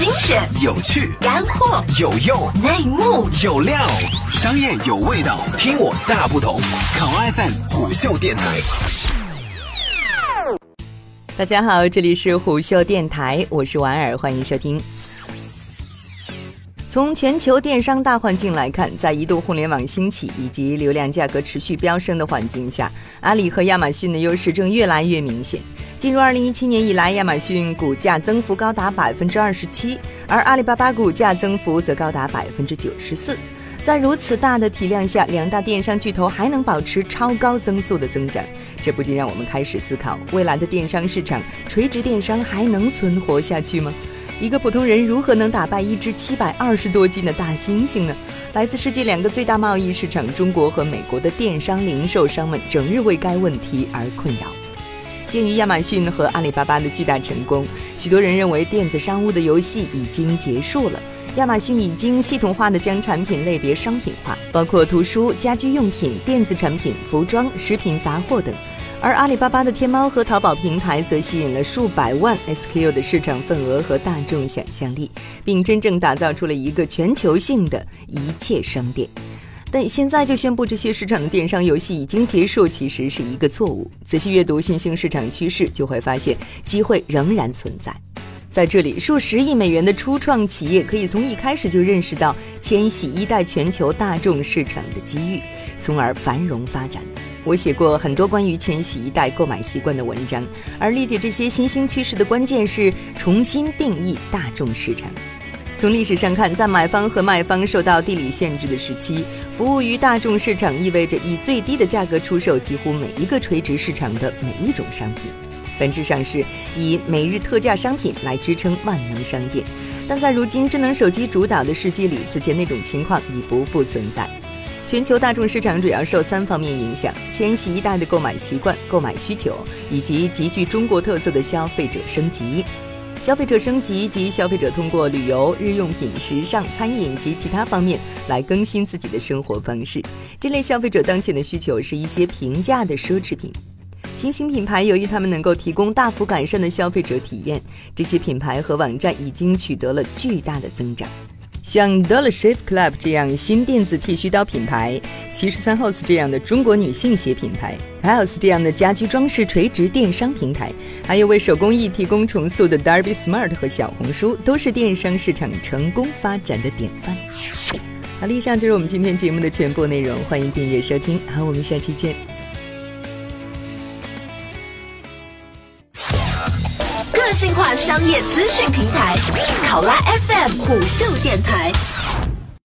精选、有趣、干货、有用、内幕、有料，商业有味道，听我大不同。考 FM 虎嗅电台。大家好，这里是虎嗅电台，我是婉儿，欢迎收听。从全球电商大环境来看，在移动互联网兴起以及流量价格持续飙升的环境下，阿里和亚马逊的优势正越来越明显。进入二零一七年以来，亚马逊股价增幅高达百分之二十七，而阿里巴巴股价增幅则高达百分之九十四。在如此大的体量下，两大电商巨头还能保持超高增速的增长，这不禁让我们开始思考：未来的电商市场，垂直电商还能存活下去吗？一个普通人如何能打败一只七百二十多斤的大猩猩呢？来自世界两个最大贸易市场中国和美国的电商零售商们整日为该问题而困扰。鉴于亚马逊和阿里巴巴的巨大成功，许多人认为电子商务的游戏已经结束了。亚马逊已经系统化的将产品类别商品化，包括图书、家居用品、电子产品、服装、食品杂货等。而阿里巴巴的天猫和淘宝平台则吸引了数百万 SKU 的市场份额和大众想象力，并真正打造出了一个全球性的一切商店。但现在就宣布这些市场的电商游戏已经结束，其实是一个错误。仔细阅读新兴市场趋势，就会发现机会仍然存在。在这里，数十亿美元的初创企业可以从一开始就认识到千禧一代全球大众市场的机遇，从而繁荣发展。我写过很多关于千禧一代购买习惯的文章，而理解这些新兴趋势的关键是重新定义大众市场。从历史上看，在买方和卖方受到地理限制的时期，服务于大众市场意味着以最低的价格出售几乎每一个垂直市场的每一种商品，本质上是以每日特价商品来支撑万能商店。但在如今智能手机主导的世界里，此前那种情况已不复存在。全球大众市场主要受三方面影响：千禧一代的购买习惯、购买需求，以及极具中国特色的消费者升级。消费者升级及消费者通过旅游、日用品、时尚、餐饮及其他方面来更新自己的生活方式。这类消费者当前的需求是一些平价的奢侈品。新兴品牌由于他们能够提供大幅改善的消费者体验，这些品牌和网站已经取得了巨大的增长。像 Dollar Shave Club 这样新电子剃须刀品牌，七十三 House 这样的中国女性鞋品牌，House 这样的家居装饰垂直电商平台，还有为手工艺提供重塑的 Darby Smart 和小红书，都是电商市场成功发展的典范。好了，以上就是我们今天节目的全部内容，欢迎订阅收听。好，我们下期见。性化商业资讯平台，考拉 FM 虎嗅电台。